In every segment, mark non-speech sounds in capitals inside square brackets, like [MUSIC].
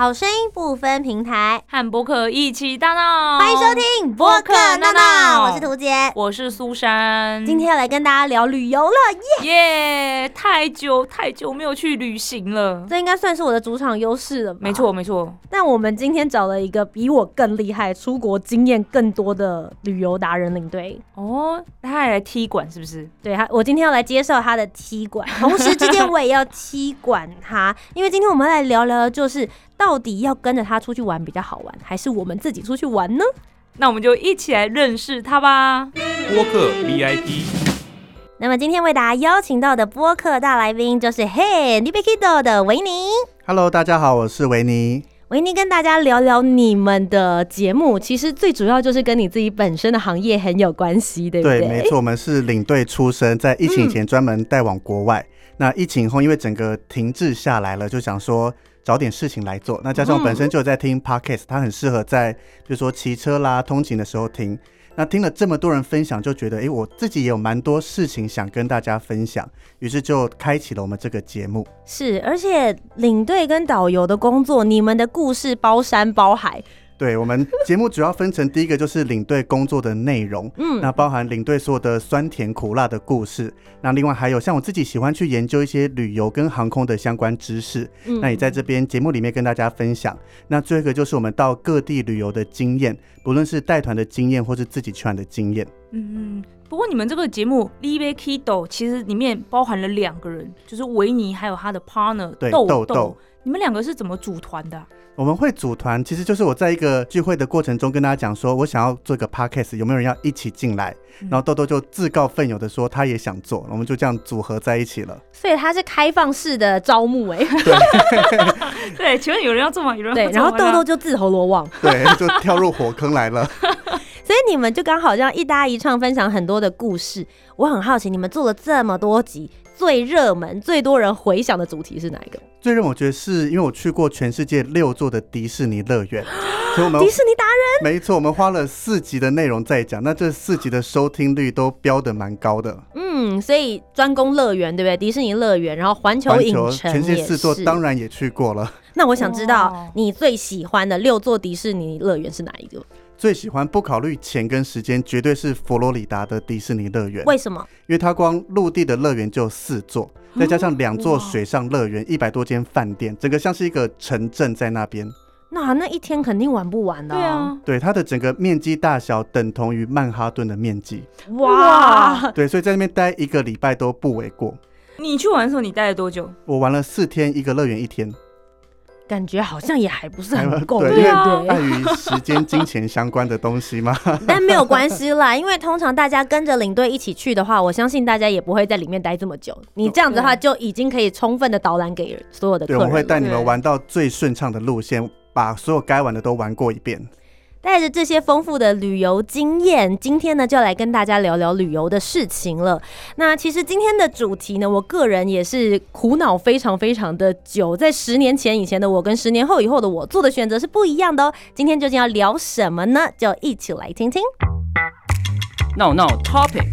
好声音不分平台，和播客一起大闹。欢迎收听播客闹闹，我是涂杰，我是苏珊。今天要来跟大家聊旅游了，耶！耶太久太久没有去旅行了。这应该算是我的主场优势了吧？没错没错。但我们今天找了一个比我更厉害、出国经验更多的旅游达人领队。哦，他还来踢馆是不是？对他，我今天要来介绍他的踢馆，同时之间我也要踢馆他，因为今天我们来聊聊的就是到底要跟着他出去玩比较好玩，还是我们自己出去玩呢？那我们就一起来认识他吧。播客 VIP，那么今天为大家邀请到的播客大来宾就是嘿 n i b i k i d o 的维尼。Hello，大家好，我是维尼。维尼跟大家聊聊你们的节目，其实最主要就是跟你自己本身的行业很有关系，对不对？没错，我们是领队出身，在疫情前专门带往国外。那疫情后，因为整个停滞下来了，就想说找点事情来做。那加上我本身就有在听 Podcast，它很适合在比如说骑车啦、通勤的时候听。那听了这么多人分享，就觉得诶，我自己也有蛮多事情想跟大家分享，于是就开启了我们这个节目。是，而且领队跟导游的工作，你们的故事包山包海。对我们节目主要分成第一个就是领队工作的内容，嗯，那包含领队所有的酸甜苦辣的故事。那另外还有像我自己喜欢去研究一些旅游跟航空的相关知识，嗯那也在这边节目里面跟大家分享。那最后一个就是我们到各地旅游的经验，不论是带团的经验或是自己去玩的经验。嗯，不过你们这个节目《Live Kido》其实里面包含了两个人，就是维尼还有他的 partner 对豆豆豆豆。你们两个是怎么组团的啊、我们会组团，其实就是我在一个聚会的过程中跟大家讲说，我想要做一个 podcast，有没有人要一起进来？嗯然后豆豆就自告奋勇的说他也想做，我们就这样组合在一起了。所以他是开放式的招募哎、[LAUGHS] 对，请问有人要做吗？有人对，要做吗然后豆豆就自投罗网，对，就跳入火坑来了。所以你们就刚好这样一搭一唱，分享很多的故事。我很好奇，你们做了这么多集，最热门、最多人回想的主题是哪一个？最让我觉得是因为我去过全世界六座的迪士尼乐园，[GASPS] 所以我们迪士尼达人。没错，我们花了四集的内容在讲，那这四集的收听率都标的蛮高的。嗯，所以专攻乐园对不对？迪士尼乐园，然后环球影城全世界四座当然也去过了，那我想知道你最喜欢的六座迪士尼乐园是哪一个？最喜欢不考虑钱跟时间，绝对是佛罗里达的迪士尼乐园，为什么？因为它光陆地的乐园就有四座，再加上两座水上乐园，一百多间饭店，整个像是一个城镇在那边。那那一天肯定玩不完的、对，啊，对，它的整个面积大小等同于曼哈顿的面积，哇，对，所以在那边待一个礼拜都不为过。你去玩的时候你待了多久？我玩了四天，一个乐园一天，感觉好像也还不是很够，对对因为？碍于时间、金钱相关的东西嘛。[LAUGHS] 但没有关系啦，因为通常大家跟着领队一起去的话，我相信大家也不会在里面待这么久。你这样子的话，就已经可以充分的导览给所有的客对，我。们会带你们玩到最顺畅的路线，把所有该玩的都玩过一遍。带着这些丰富的旅游经验，今天呢就来跟大家聊聊旅游的事情了。那其实今天的主题呢，我个人也是苦恼非常非常的久。在十年前以前的我跟十年后以后的我做的选择是不一样的哦。今天究竟要聊什么呢？就一起来听听。闹闹 topic。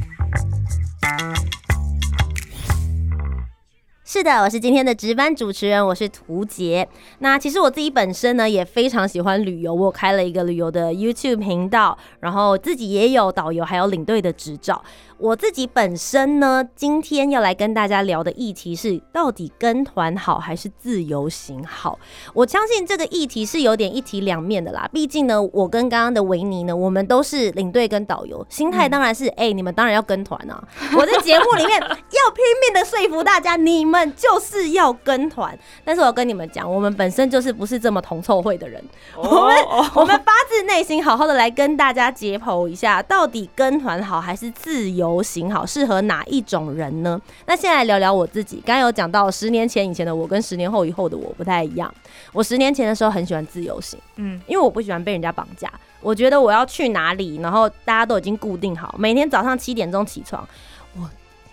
是是的，我是今天的值班主持人，我是涂杰。那其实我自己本身呢也非常喜欢旅游，我开了一个旅游的 YouTube 频道，然后自己也有导游还有领队的执照。我自己本身呢，今天要来跟大家聊的议题是，到底跟团好还是自由行好？我相信这个议题是有点一体两面的啦。毕竟呢，我跟刚刚的维尼呢，我们都是领队跟导游，心态当然是，哎、你们当然要跟团啊。我在节目里面要拼命的说服大家，你们就是要跟团。但是我跟你们讲，我们本身就是不是这么同臭会的人，我们我们发自内心好好的来跟大家解剖一下，到底跟团好还是自由行好，适合哪一种人呢？那先来聊聊我自己，刚刚有讲到十年前以前的我跟十年后以后的我不太一样。我十年前的时候很喜欢自由行，嗯，因为我不喜欢被人家绑架。我觉得我要去哪里，然后大家都已经固定好，每天早上七点钟起床，我。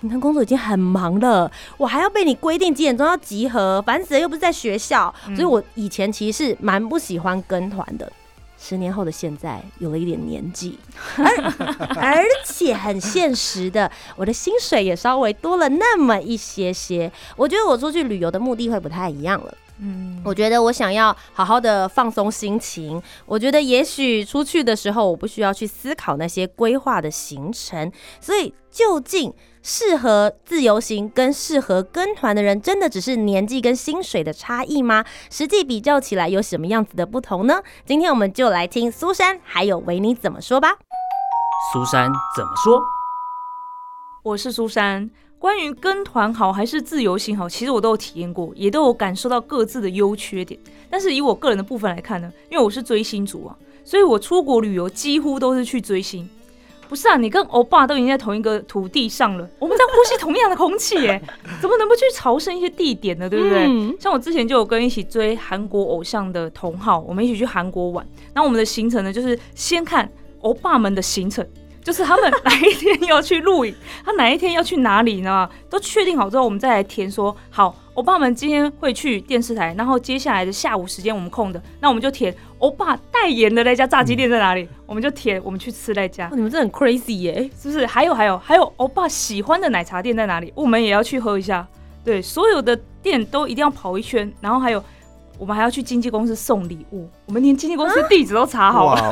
平常工作已经很忙了，我还要被你规定几点钟要集合，烦死了，又不是在学校，所以我以前其实是蛮不喜欢跟团的。十年后的现在，有了一点年纪，而 [LAUGHS] 而且很现实的，我的薪水也稍微多了那么一些些。我觉得我出去旅游的目的会不太一样了。嗯，我觉得我想要好好的放松心情。我觉得也许出去的时候，我不需要去思考那些规划的行程。所以，究竟适合自由行跟适合跟团的人，真的只是年纪跟薪水的差异吗？实际比较起来，有什么样子的不同呢？今天我们就来听苏珊还有维尼怎么说吧。苏珊怎么说？我是苏珊。关于跟团好还是自由行好，其实我都有体验过，也都有感受到各自的优缺点。但是以我个人的部分来看呢，因为我是追星族啊，所以我出国旅游几乎都是去追星。不是啊，你跟欧巴都已经在同一个土地上了，我们在呼吸同样的空气，耶，[LAUGHS] 怎么能不去朝圣一些地点呢？对不对？嗯像我之前就有跟一起追韩国偶像的同好，我们一起去韩国玩。那我们的行程呢，就是先看欧巴们的行程，就是他们哪一天要去露营，他哪一天要去哪里呢？都确定好之后，我们再来填说，好，欧巴们今天会去电视台，然后接下来的下午时间我们空的，那我们就填欧巴代言的那家炸鸡店在哪里，我们就填我们去吃那家哦，你们真的很 crazy 耶！是不是？还有还有还有，欧巴喜欢的奶茶店在哪里？我们也要去喝一下。对，所有的店都一定要跑一圈，然后还有我们还要去经纪公司送礼物，我们连经纪公司地址都查好了，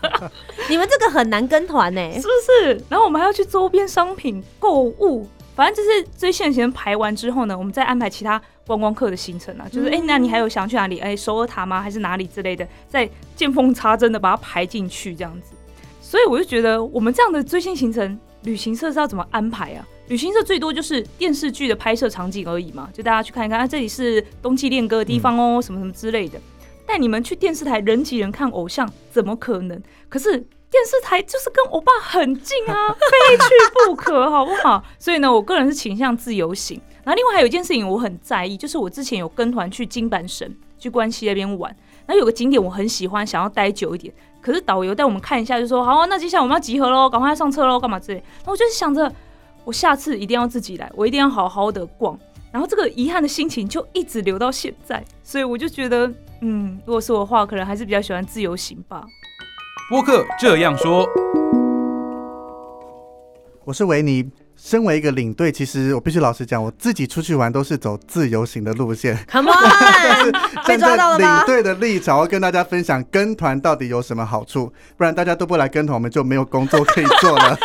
[LAUGHS] 你们这个很难跟团呢。是不是？然后我们还要去周边商品购物，反正就是追线行程排完之后呢，我们再安排其他观光客的行程啊，就是哎、诶那你还有想去哪里？哎、首尔塔吗？还是哪里之类的？再见缝插针的把它排进去这样子。所以我就觉得我们这样的追星行程，旅行社是要怎么安排啊？旅行社最多就是电视剧的拍摄场景而已嘛，就大家去看一看，啊，这里是冬季恋歌的地方哦，什么什么之类的。带你们去电视台人挤人看偶像，怎么可能？可是电视台就是跟欧巴很近啊，[LAUGHS] 非去不可，好不好？所以呢，我个人是倾向自由行。然后另外还有一件事情我很在意，就是我之前有跟团去金板神，去关西那边玩，然后有个景点我很喜欢，想要待久一点。可是导游带我们看一下，就说好、那接下来我们要集合喽，赶快上车喽，干嘛之类。然后我就是想着，我下次一定要自己来，我一定要好好的逛。然后这个遗憾的心情就一直留到现在，所以我就觉得，嗯，如果是我的话，可能还是比较喜欢自由行吧。播客这样说，我是维尼。身为一个领队，其实我必须老实讲，我自己出去玩都是走自由行的路线。Come on，[LAUGHS] [LAUGHS] 被站抓到了领？队的立场，我要跟大家分享跟团到底有什么好处，不然大家都不来跟团，我们就没有工作可以做了。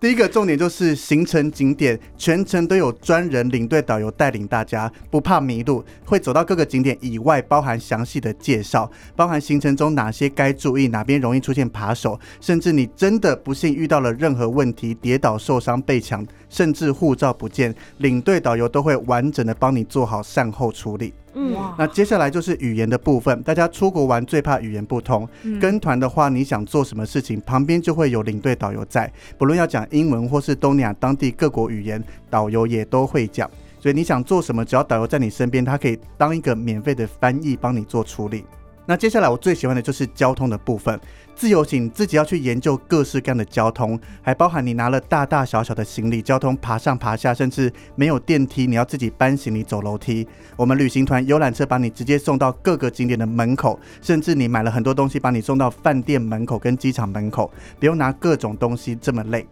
第一个重点就是行程景点，全程都有专人领队导游带领大家，不怕迷路，会走到各个景点以外，包含详细的介绍，包含行程中哪些该注意，哪边容易出现扒手，甚至你真的不幸遇到了任何问题，跌倒受伤被抢，甚至护照不见，领队导游都会完整的帮你做好善后处理。嗯，那接下来就是语言的部分，大家出国玩最怕语言不通。嗯跟团的话，你想做什么事情，旁边就会有领队导游在，不论要讲英文或是东南亚当地各国语言，导游也都会讲。所以你想做什么，只要导游在你身边，他可以当一个免费的翻译帮你做处理。那接下来我最喜欢的就是交通的部分，自由行自己要去研究各式各样的交通，还包含你拿了大大小小的行李，交通爬上爬下，甚至没有电梯，你要自己搬行李走楼梯。我们旅行团游览车把你直接送到各个景点的门口，甚至你买了很多东西，把你送到饭店门口跟机场门口，不用拿各种东西这么累。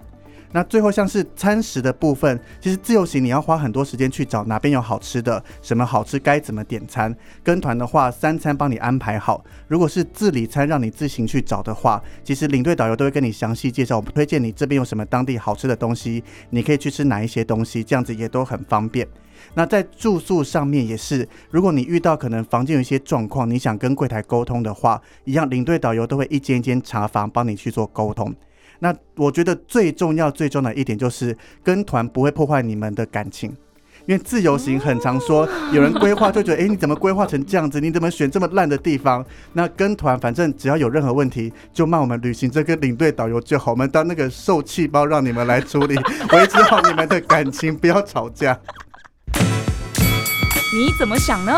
那最后像是餐食的部分，其实自由行你要花很多时间去找哪边有好吃的，什么好吃该怎么点餐。跟团的话，三餐帮你安排好。如果是自理餐让你自行去找的话，其实领队导游都会跟你详细介绍，我们推荐你这边有什么当地好吃的东西，你可以去吃哪一些东西，这样子也都很方便。那在住宿上面也是，如果你遇到可能房间有一些状况，你想跟柜台沟通的话，一样领队导游都会一间一间查房帮你去做沟通。那我觉得最重要最重要的一点就是跟团不会破坏你们的感情，因为自由行很常说有人规划就觉得，哎、你怎么规划成这样子？你怎么选这么烂的地方？那跟团反正只要有任何问题，就骂我们旅行社跟领队导游就好，我们当那个受气包让你们来处理，[LAUGHS] 维持好你们的感情，不要吵架。你怎么想呢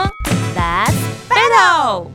That's？Battle，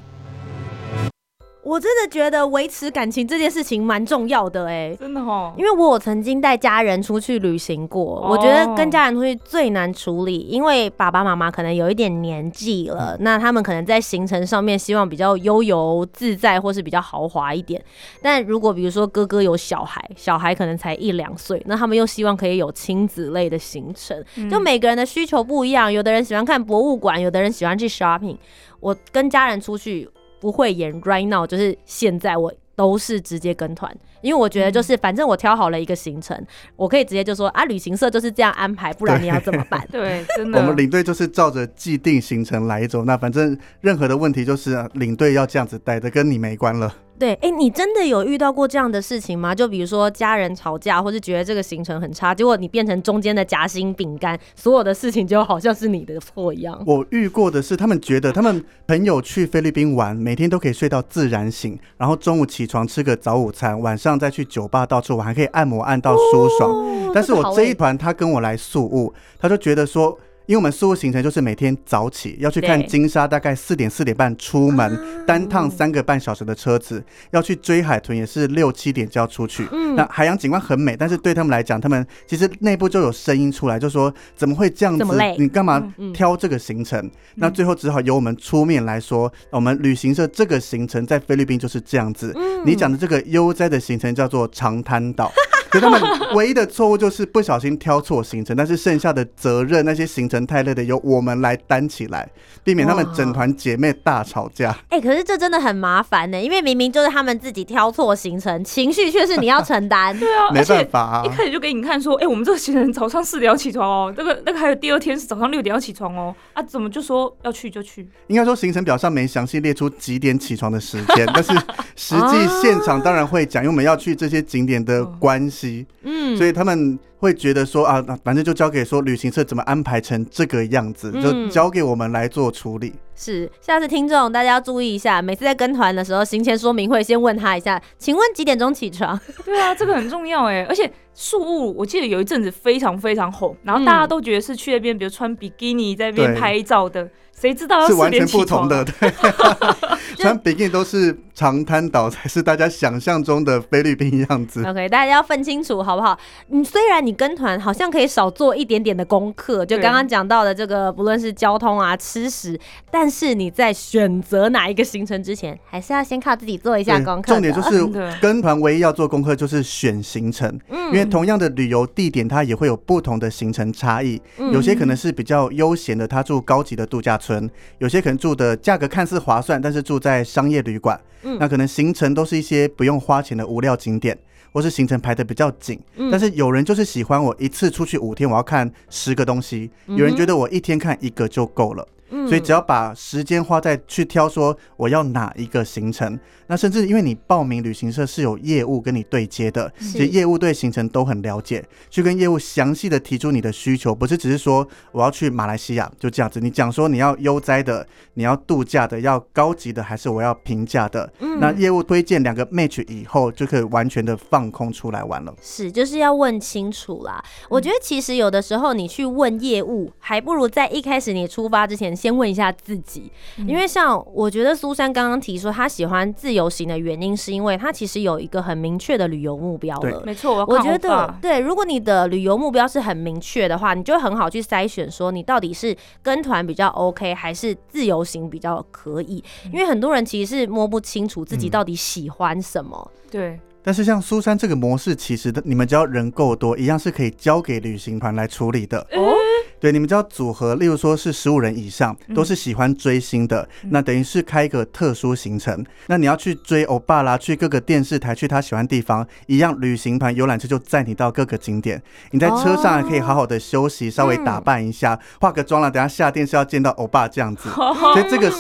我真的觉得维持感情这件事情蛮重要的哎、真的哦，因为我有曾经带家人出去旅行过，我觉得跟家人出去最难处理，因为爸爸妈妈可能有一点年纪了，那他们可能在行程上面希望比较悠游自在，或是比较豪华一点。但如果比如说哥哥有小孩，小孩可能才一两岁，那他们又希望可以有亲子类的行程，就每个人的需求不一样，有的人喜欢看博物馆，有的人喜欢去 shopping。我跟家人出去不会演 right now，就是现在我都是直接跟团，因为我觉得就是反正我挑好了一个行程，我可以直接就说啊，旅行社就是这样安排，不然你要怎么办？对，[LAUGHS] 真的。我们领队就是照着既定行程来走，那反正任何的问题就是啊领队要这样子带的，跟你没关了。对，哎、你真的有遇到过这样的事情吗？就比如说家人吵架，或是觉得这个行程很差，结果你变成中间的夹心饼干，所有的事情就好像是你的错一样。我遇过的是，他们觉得他们朋友去菲律宾玩，每天都可以睡到自然醒，然后中午起床吃个早午餐，晚上再去酒吧到处玩，还可以按摩按到舒爽。哦但是我这一团他跟我来宿务，他就觉得说。因为我们宿务行程就是每天早起要去看金沙，大概四点四点半出门，单趟三个半小时的车子，要去追海豚也是六七点就要出去。嗯那海洋景观很美，但是对他们来讲，他们其实内部就有声音出来，就说怎么会这样子？你干嘛挑这个行程？那最后只好由我们出面来说，我们旅行社这个行程在菲律宾就是这样子。嗯你讲的这个悠哉的行程叫做长滩岛。[LAUGHS] 所以他们唯一的错误就是不小心挑错行程，但是剩下的责任那些行程太累的由我们来担起来，避免他们整团姐妹大吵架。哎、可是这真的很麻烦呢，因为明明就是他们自己挑错行程，情绪却是你要承担。[LAUGHS] 对啊，没办法啊一开始就给你看说，哎、我们这个行程早上四点要起床哦，那个那个还有第二天是早上六点要起床哦，啊，怎么就说要去就去？应该说行程表上没详细列出几点起床的时间，[LAUGHS] 但是实际现场当然会讲，因为我们要去这些景点的关系，嗯，所以他们会觉得说啊，那反正就交给说旅行社怎么安排成这个样子，就嗯交给我们来做处理。是，下次听众大家要注意一下，每次在跟团的时候，行前说明会先问他一下，请问几点钟起床？对啊，这个很重要哎，而且宿务我记得有一阵子非常非常红，然后大家都觉得是去那边，比如穿比基尼在那边拍照的，谁知道要是完全四点起床不同的，对，[LAUGHS] 穿比基尼都是长滩岛，才是大家想象中的菲律宾样子。OK，大家要分清楚好不好？你虽然你跟团好像可以少做一点点的功课，就刚刚讲到的这个，不论是交通啊、吃食，但是你在选择哪一个行程之前，还是要先靠自己做一下功课。重点就是跟团唯一要做功课就是选行程，嗯因为同样的旅游地点，它也会有不同的行程差异。嗯有些可能是比较悠闲的，他住高级的度假村；有些可能住的价格看似划算，但是住在商业旅馆。嗯那可能行程都是一些不用花钱的无料景点。或是行程排的比较紧，嗯但是有人就是喜欢我一次出去五天，我要看十个东西；嗯有人觉得我一天看一个就够了。嗯所以只要把时间花在去挑说我要哪一个行程，那甚至因为你报名旅行社是有业务跟你对接的，是其实业务对行程都很了解，去跟业务详细的提出你的需求，不是只是说我要去马来西亚就这样子，你讲说你要悠哉的，你要度假的，要高级的，还是我要平价的？嗯那业务推荐两个 match 以后，就可以完全的放空出来玩了。是，就是要问清楚啦。我觉得其实有的时候你去问业务，还不如在一开始你出发之前先问一下自己，因为像我觉得苏珊刚刚提说她喜欢自由行的原因，是因为她其实有一个很明确的旅游目标了。没错，我觉得对，如果你的旅游目标是很明确的话，你就很好去筛选，说你到底是跟团比较 OK，还是自由行比较可以。因为很多人其实是摸不清楚自己嗯到底喜欢什么。对，但是像苏珊这个模式，其实的你们只要人够多，一样是可以交给旅行团来处理的。哦，对，你们知道组合，例如说是十五人以上，都是喜欢追星的，那等于是开一个特殊行程。那你要去追欧巴啦，去各个电视台，去他喜欢的地方，一样旅行团游览车就载你到各个景点。你在车上还可以好好的休息，稍微打扮一下，化个妆了，等下下电视要见到欧巴这样子。[LAUGHS] 所以这个是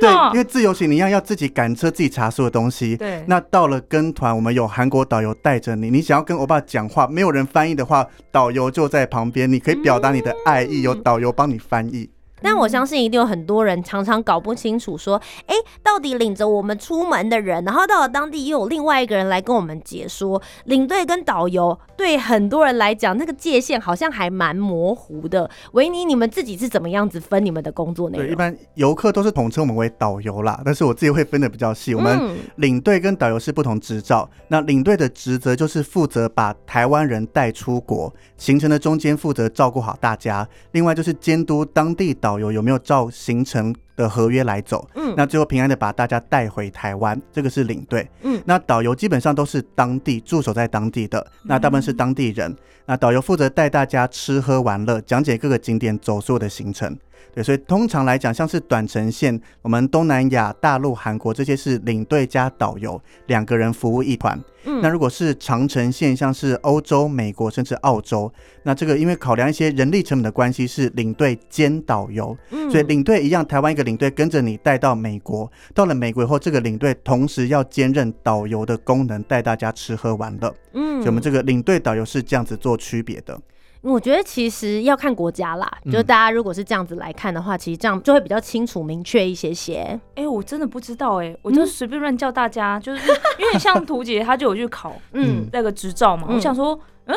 对因为自由行你一样要自己赶车，自己查所有东西。对那到了跟团，我们有韩国导游带着你，你想要跟欧巴讲话，没有人翻译的话，导游就在旁边，你可以表达你的爱意，有导游帮你翻译。但我相信一定有很多人常常搞不清楚，说，哎、到底领着我们出门的人，然后到了当地又有另外一个人来跟我们解说，领队跟导游对很多人来讲，那个界限好像还蛮模糊的。维尼，你们自己是怎么样子分你们的工作内对，一？般游客都是统称我们为导游啦，但是我自己会分的比较细。我们嗯领队跟导游是不同执照，那领队的职责就是负责把台湾人带出国，行程的中间负责照顾好大家，另外就是监督当地导游有没有照行程的合约来走，嗯那最后平安的把大家带回台湾，这个是领队。嗯那导游基本上都是当地驻守在当地的，那大部分是当地人。那导游负责带大家吃喝玩乐，讲解各个景点走所有的行程。对，所以通常来讲，像是短程线，我们东南亚、大陆、韩国这些是领队加导游两个人服务一团。嗯那如果是长程线，像是欧洲、美国甚至澳洲，那这个因为考量一些人力成本的关系，是领队兼导游。嗯所以领队一样，台湾一个领队跟着你带到美国，到了美国以后，这个领队同时要兼任导游的功能，带大家吃喝玩乐。嗯所以我们这个领队导游是这样子做区别的。我觉得其实要看国家啦，嗯就是大家如果是这样子来看的话，其实这样就会比较清楚明确一些些。哎、我真的不知道哎、我就随便乱叫大家，就是因为像图姐她就有去考嗯。嗯那个执照嘛，嗯。我想说，嗯，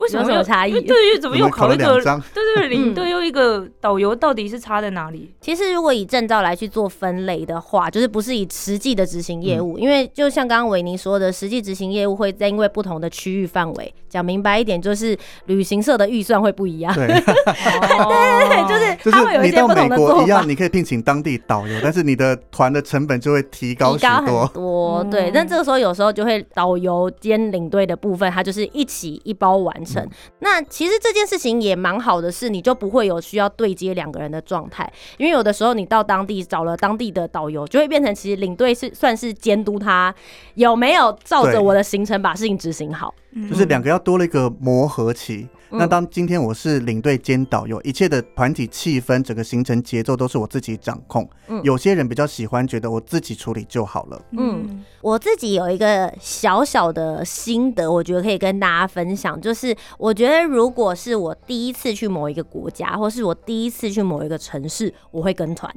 为什么有什么又差异因为对，怎么又考了考那个？[LAUGHS] 对对对，领嗯队又一个导游，到底是差在哪里？其实如果以证照来去做分类的话，就是不是以实际的执行业务，嗯因为就像刚刚维尼说的，实际执行业务会在因为不同的区域范围，讲明白一点，就是旅行社的预算会不一样。对，[LAUGHS] 对对就是就它会有是你到一些不同的美国一样，你可以聘请当地导游，但是你的团的成本就会提高许提高很多。多，嗯对，但这个时候有时候就会导游兼领队的部分，他就是一起一包完成。嗯那其实这件事情也蛮好的，是你就不会有需要对接两个人的状态，因为有的时候你到当地找了当地的导游，就会变成其实领队是算是监督他有没有照着我的行程把事情执行好。就是两个要多了一个磨合期。嗯那当今天我是领队兼导游，一切的团体气氛、整个行程节奏都是我自己掌控。嗯有些人比较喜欢觉得我自己处理就好了。嗯我自己有一个小小的心得，我觉得可以跟大家分享，就是我觉得如果是我第一次去某一个国家，或是我第一次去某一个城市，我会跟团。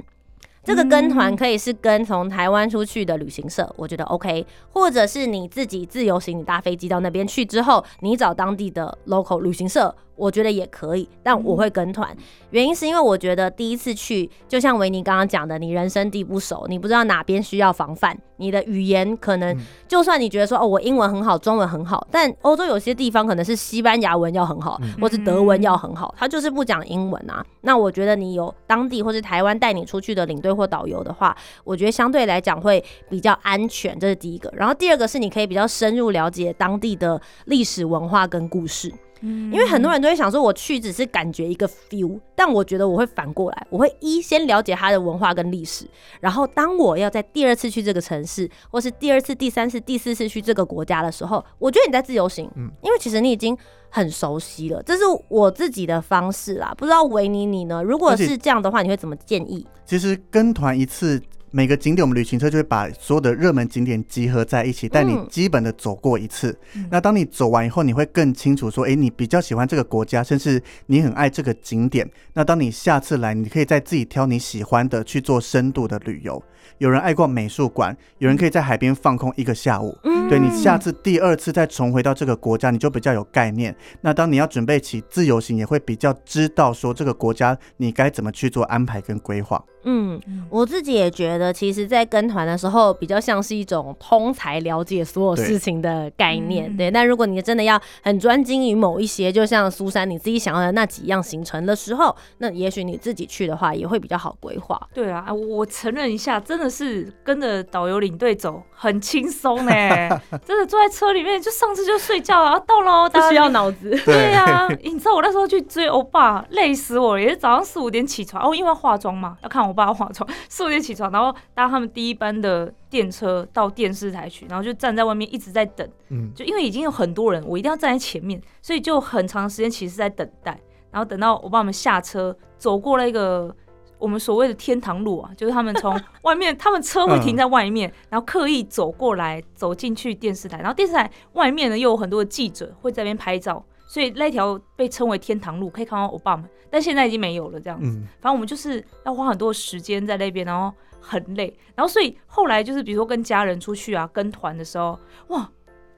这个跟团可以是跟从台湾出去的旅行社，我觉得 OK，或者是你自己自由行，你搭飞机到那边去之后，你找当地的 local 旅行社，我觉得也可以，但我会跟团。原因是因为我觉得第一次去，就像维尼刚刚讲的，你人生地不熟，你不知道哪边需要防范，你的语言可能就算你觉得说哦，我英文很好，中文很好，但欧洲有些地方可能是西班牙文要很好，或是德文要很好，他就是不讲英文啊。那我觉得你有当地或是台湾带你出去的领队或导游的话，我觉得相对来讲会比较安全，这是第一个。然后第二个是你可以比较深入了解当地的历史文化跟故事。因为很多人都会想说，我去只是感觉一个 feel，但我觉得我会反过来，我会一先了解它的文化跟历史，然后当我要在第二次去这个城市，或是第二次、第三次、第四次去这个国家的时候，我觉得你在自由行，因为其实你已经很熟悉了，这是我自己的方式啦。不知道维尼你呢？如果是这样的话，你会怎么建议？其实跟团一次，每个景点我们旅行车就会把所有的热门景点集合在一起，带你嗯基本的走过一次。那当你走完以后，你会更清楚说，诶，你比较喜欢这个国家，甚至你很爱这个景点。那当你下次来，你可以再自己挑你喜欢的去做深度的旅游。有人爱逛美术馆，有人可以在海边放空一个下午。嗯对你下次第二次再重回到这个国家，你就比较有概念。那当你要准备起自由行，也会比较知道说这个国家你该怎么去做安排跟规划。嗯，我自己也觉得，其实，在跟团的时候，比较像是一种通才了解所有事情的概念。对对，但如果你真的要很专精于某一些，就像苏珊你自己想要的那几样行程的时候，那也许你自己去的话，也会比较好规划。对啊，我我承认一下，真的是跟着导游领队走很轻松呢，[LAUGHS] 真的坐在车里面就上次就睡觉啊，到喽，大家不需要脑子。对呀、你知道我那时候去追欧巴，累死我了，也是早上四五点起床哦，因为要化妆嘛，要看我爸化妆，四五点起床，然后搭他们第一班的电车到电视台去，然后就站在外面一直在等，嗯，就因为已经有很多人，我一定要站在前面，所以就很长时间其实是在等待，然后等到我爸们下车，走过那个我们所谓的天堂路啊，就是他们从外面，[LAUGHS] 他们车会停在外面，然后刻意走过来，走进去电视台，然后电视台外面呢又有很多的记者会在那边拍照，所以那条被称为天堂路，可以看到欧巴们，但现在已经没有了这样子。嗯，反正我们就是要花很多时间在那边，然后很累，然后所以后来就是比如说跟家人出去啊，跟团的时候，哇，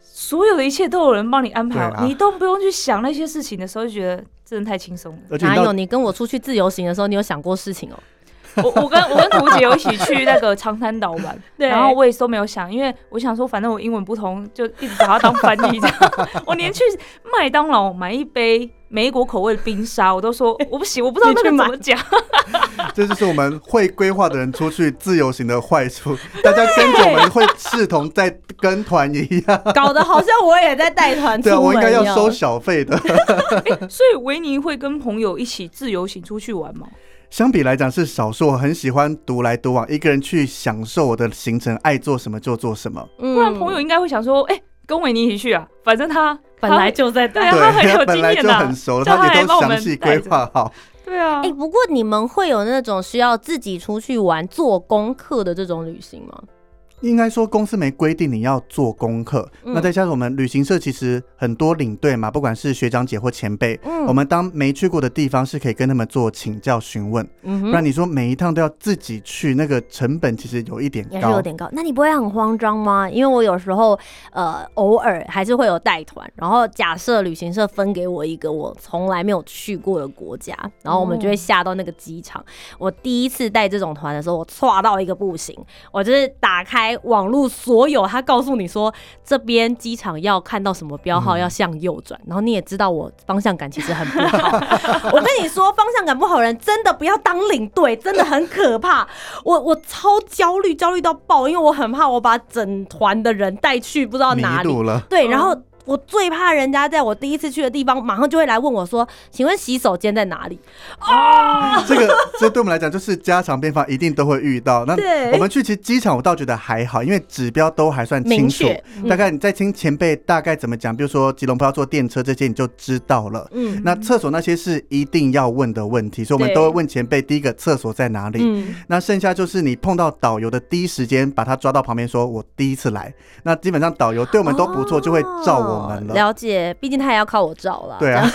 所有的一切都有人帮你安排你都不用去想那些事情的时候，就觉得真的太轻松了。哪有你跟我出去自由行的时候，你有想过事情哦？[LAUGHS] 我我跟我跟图姐有一起去那个长滩岛玩，[LAUGHS] 对然后我也都没有想，因为我想说反正我英文不通，就一直把它当翻译这样。[LAUGHS] 我连去麦当劳买一杯美国口味的冰沙，我都说我不行，我不知道那个怎么讲。这就是我们会规划的人出去自由行的坏处，大家跟着我们会视同在跟团一样。搞得好像我也在带团出对啊，我应该要收小费的。所以维尼会跟朋友一起自由行出去玩吗？相比来讲是少数，我很喜欢独来独往，一个人去享受我的行程，爱做什么就做什么。嗯不然朋友应该会想说，哎、跟维尼一起去啊，反正他本来就在带。对啊他很有本来就经验啊很熟，了他他也都来帮我们详细规划好。对啊哎、，不过你们会有那种需要自己出去玩做功课的这种旅行吗？应该说公司没规定你要做功课，嗯那再加上我们旅行社其实很多领队嘛，不管是学长姐或前辈，嗯我们当没去过的地方是可以跟他们做请教询问，嗯不然你说每一趟都要自己去，那个成本其实有一点高。也是有点高。那你不会很慌张吗？因为我有时候呃偶尔还是会有带团，然后假设旅行社分给我一个我从来没有去过的国家，然后我们就会下到那个机场。我第一次带这种团的时候，我错到一个不行，我就是打开网络所有，他告诉你说这边机场要看到什么标号，嗯要向右转，然后你也知道我方向感其实很不好。[LAUGHS] 我跟你说，方向感不好的人真的不要当领队，真的很可怕。我我超焦虑，焦虑到爆，因为我很怕我把整团的人带去不知道哪里。了，对，然后。我最怕人家在我第一次去的地方，马上就会来问我说：“请问洗手间在哪里这个这对我们来讲就是家常便饭，一定都会遇到。那对我们去其实机场，我倒觉得还好，因为指标都还算？”清楚。，嗯大概你在听前辈大概怎么讲，比如说吉隆坡要坐电车这些，你就知道了。嗯那厕所那些是一定要问的问题，所以我们都会问前辈第一个厕所在哪里。嗯，那剩下就是你碰到导游的第一时间，把他抓到旁边，说我第一次来。那基本上导游对我们都不错，就会照我了。了解，毕竟他也要靠我照啦。对啊，[LAUGHS]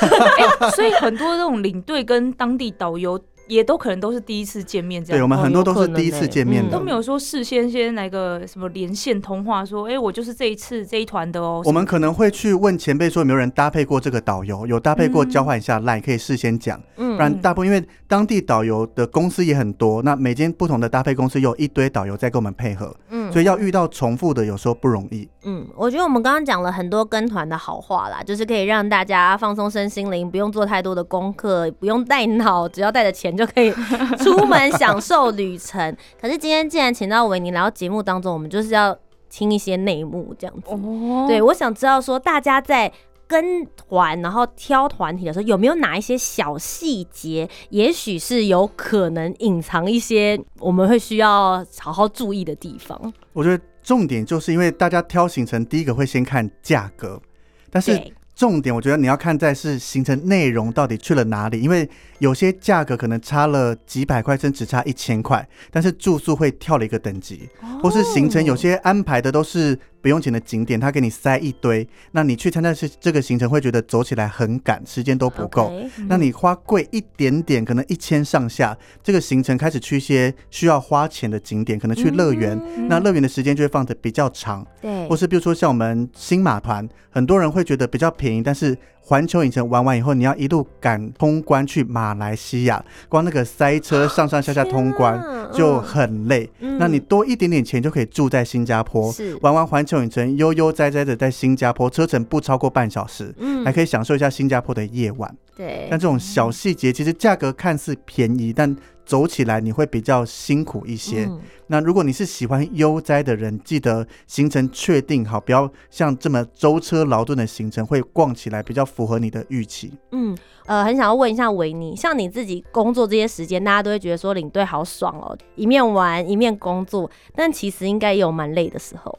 哎、所以很多这种领队跟当地导游也都可能都是第一次见面，这样对我们很多都是第一次见面的都没有说事先先来个什么连线通话，说，哎、我就是这一次这一团的哦。我们可能会去问前辈说有没有人搭配过这个导游，有搭配过交换一下 line，可以事先讲。嗯不然大部分因为当地导游的公司也很多，那每间不同的搭配公司有一堆导游在跟我们配合，嗯所以要遇到重复的有时候不容易。嗯，我觉得我们刚刚讲了很多跟团的好话啦，就是可以让大家放松身心灵，不用做太多的功课，不用带脑，只要带着钱就可以出门享受旅程。[LAUGHS] 可是今天既然请到维尼来到节目当中，我们就是要听一些内幕这样子。哦，对，我想知道说大家在。跟团，然后挑团体的时候，有没有哪一些小细节，也许是有可能隐藏一些我们会需要好好注意的地方？我觉得重点就是因为大家挑行程，第一个会先看价格，但是，重点我觉得你要看在是行程内容到底去了哪里，因为有些价格可能差了几百块，甚至只差一千块，但是住宿会跳了一个等级，或是行程有些安排的都是不用钱的景点，他给你塞一堆，那你去参加这这个行程会觉得走起来很赶，时间都不够。那你花贵一点点，可能一千上下，这个行程开始去一些需要花钱的景点，可能去乐园，嗯。那乐园的时间就会放的比较长，对，或是比如说像我们新马团，很多人会觉得比较便宜，但是环球影城玩完以后，你要一路赶通关去马来西亚，光那个塞车上上下下通关就很累。嗯。那你多一点点钱就可以住在新加坡，是。玩完环球影城，悠悠哉哉的在新加坡，车程不超过半小时，嗯。还可以享受一下新加坡的夜晚。对。但这种小细节，其实价格看似便宜，但走起来你会比较辛苦一些。嗯那如果你是喜欢悠哉的人，记得行程确定好，不要像这么舟车劳顿的行程，会逛起来比较符合你的预期。嗯，呃，很想要问一下维尼，像你自己工作这些时间，大家都会觉得说领队好爽哦，一面玩一面工作，但其实应该也有蛮累的时候。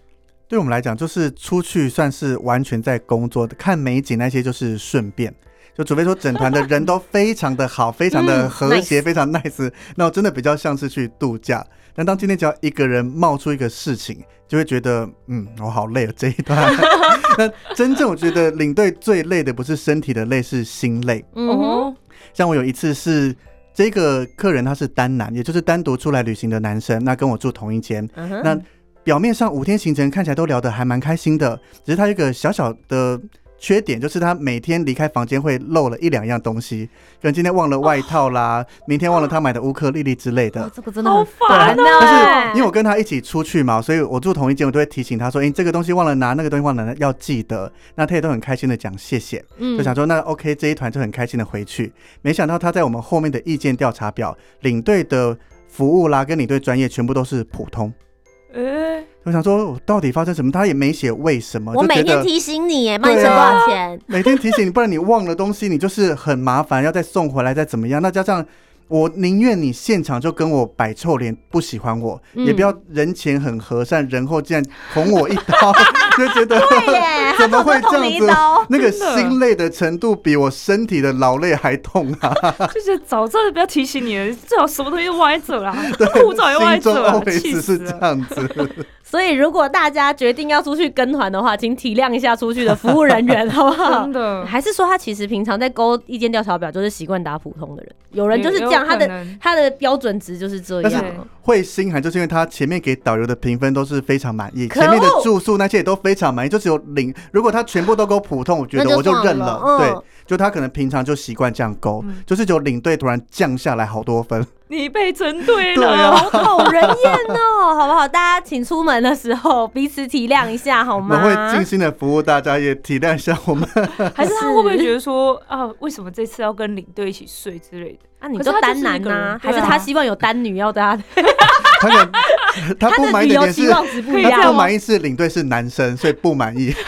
对我们来讲，就是出去算是完全在工作的，看美景那些就是顺便。就除非说整团的人都非常的好，非常的 [LAUGHS] 和谐，嗯非常 nice，那我真的比较像是去度假。但当今天只要一个人冒出一个事情，就会觉得，嗯，我好累啊这一段。[LAUGHS] 那真正我觉得领队最累的不是身体的累，是心累。嗯像我有一次是这个客人他是单男，也就是单独出来旅行的男生，那跟我住同一间，那表面上五天行程看起来都聊得还蛮开心的，只是他一个小小的缺点，就是他每天离开房间会漏了一两样东西，可能今天忘了外套啦，明天忘了他买的乌克丽丽之类的哇。这个真的好很烦呢、哦。因为我跟他一起出去嘛，所以我住同一间，我都会提醒他说：“哎、这个东西忘了拿，那个东西忘了拿，要记得。”那他也都很开心的讲谢谢，嗯就想说那 OK 这一团就很开心的回去。没想到他在我们后面的意见调查表，领队的服务啦跟领队专业全部都是普通。哎，我想说，我到底发生什么？他也没写为什么，我每天提醒你耶，卖你省多少钱？[LAUGHS] 每天提醒你，不然你忘了东西，你就是很麻烦，要再送回来，再怎么样。那加上我宁愿你现场就跟我摆臭脸，不喜欢我，嗯也不要人前很和善，人后竟然捅我一刀，[LAUGHS] 就觉得怎么会这样子一刀？那个心累的程度比我身体的劳累还痛啊！[LAUGHS] 就是早知道就不要提醒你了，最好什么东西都忘在这啦，护照也忘在心中这了，气 always 死是这了。样子。所以如果大家决定要出去跟团的话，请体谅一下出去的服务人员，[LAUGHS] 好不好真？的，还是说他其实平常在勾意见调查表就是习惯打普通的人？有人就是这样，他的他的标准值就是这但是样。会心寒，就是因为他前面给导游的评分都是非常满意，前面的住宿那些也都非常满意，就只有零。如果他全部都勾普通，我觉得我就认了。嗯对，就他可能平常就习惯这样勾，嗯就是只有领队突然降下来好多分。你被针对对了。啊好讨人厌哦，好不好？大家请出门的时候彼此体谅一下，好我吗？们会尽心的服务大家，也体谅一下我们。[LAUGHS] 还是他会不会觉得说啊，为什么这次要跟领队一起睡之类的？啊，你就就单男呐，还是他希望有单女要大家？他可能他 [LAUGHS] 不满意的点是，他不。满意是领队是男生，所以不满意。[LAUGHS]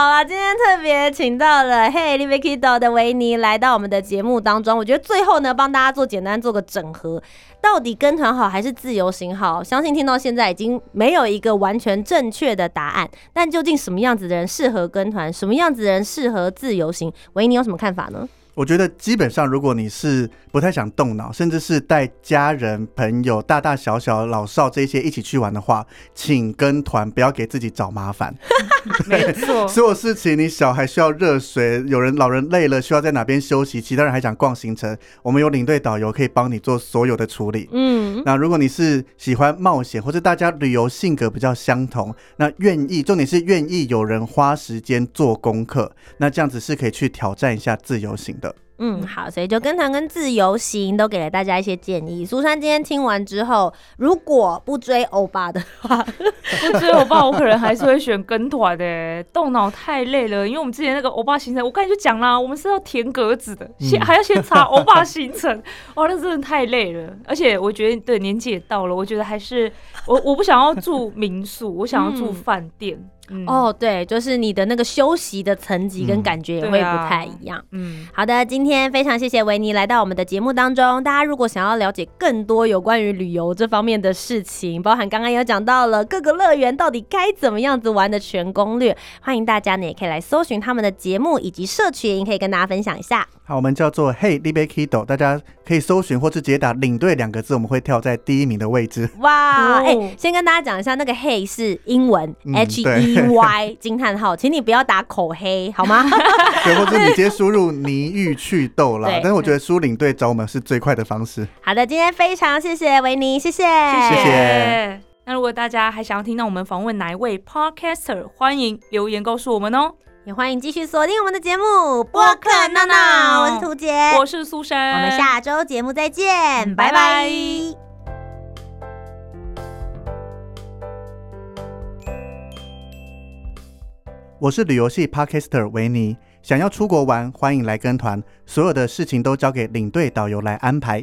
好啦，今天特别请到了 Hey l i v i Kido 的维尼来到我们的节目当中。我觉得最后呢，帮大家做简单做个整合，到底跟团好还是自由行好？相信听到现在已经没有一个完全正确的答案。但究竟什么样子的人适合跟团，什么样子的人适合自由行？维尼有什么看法呢？我觉得基本上，如果你是不太想动脑，甚至是带家人、朋友、大大小小、老少这些一起去玩的话，请跟团，不要给自己找麻烦。[LAUGHS] [LAUGHS] 没错，所有事情，你小孩需要热水，有人老人累了需要在哪边休息，其他人还想逛行程，我们有领队导游可以帮你做所有的处理。嗯，那如果你是喜欢冒险，或者大家旅游性格比较相同，那愿意，重点是愿意有人花时间做功课，那这样子是可以去挑战一下自由行的。嗯，好，所以就跟团跟自由行都给了大家一些建议。苏珊今天听完之后，如果不追欧巴的话，[LAUGHS] 不追欧巴，我可能还是会选跟团的，动脑太累了。因为我们之前那个欧巴行程，我刚才就讲啦，我们是要填格子的，先、嗯还要先查欧巴行程，[LAUGHS] 哇，那真的太累了。而且我觉得，对年纪也到了，我觉得还是我我不想要住民宿，我想要住嗯饭店。嗯，哦，对，就是你的那个休息的层级跟嗯感觉也会不太一样。嗯，好的，今天今天非常谢谢维尼来到我们的节目当中。大家如果想要了解更多有关于旅游这方面的事情，包含刚刚有讲到了各个乐园到底该怎么样子玩的全攻略，欢迎大家呢也可以来搜寻他们的节目以及社群，可以跟大家分享一下。好，我们叫做 Hey l i b e Kido，大家可以搜寻或是直接打领队两个字，我们会跳在第一名的位置。哇，哎、哦先跟大家讲一下，那个 “hey” 是英文、嗯 H E Y 惊叹号，请你不要打口黑 [LAUGHS] 好吗？对，或者你直接输入泥玉祛痘啦对。但是我觉得输领队找我们是最快的方式。好的，今天非常谢谢维尼，谢谢，谢谢谢那如果大家还想要听到我们访问哪一位 podcaster，欢迎留言告诉我们哦。也欢迎继续锁定我们的节目播客闹闹，我是涂杰，我是苏珊，我们下周节目再见，拜拜拜拜。我是旅游系 Podcaster 维尼，想要出国玩，欢迎来跟团，所有的事情都交给领队导游来安排。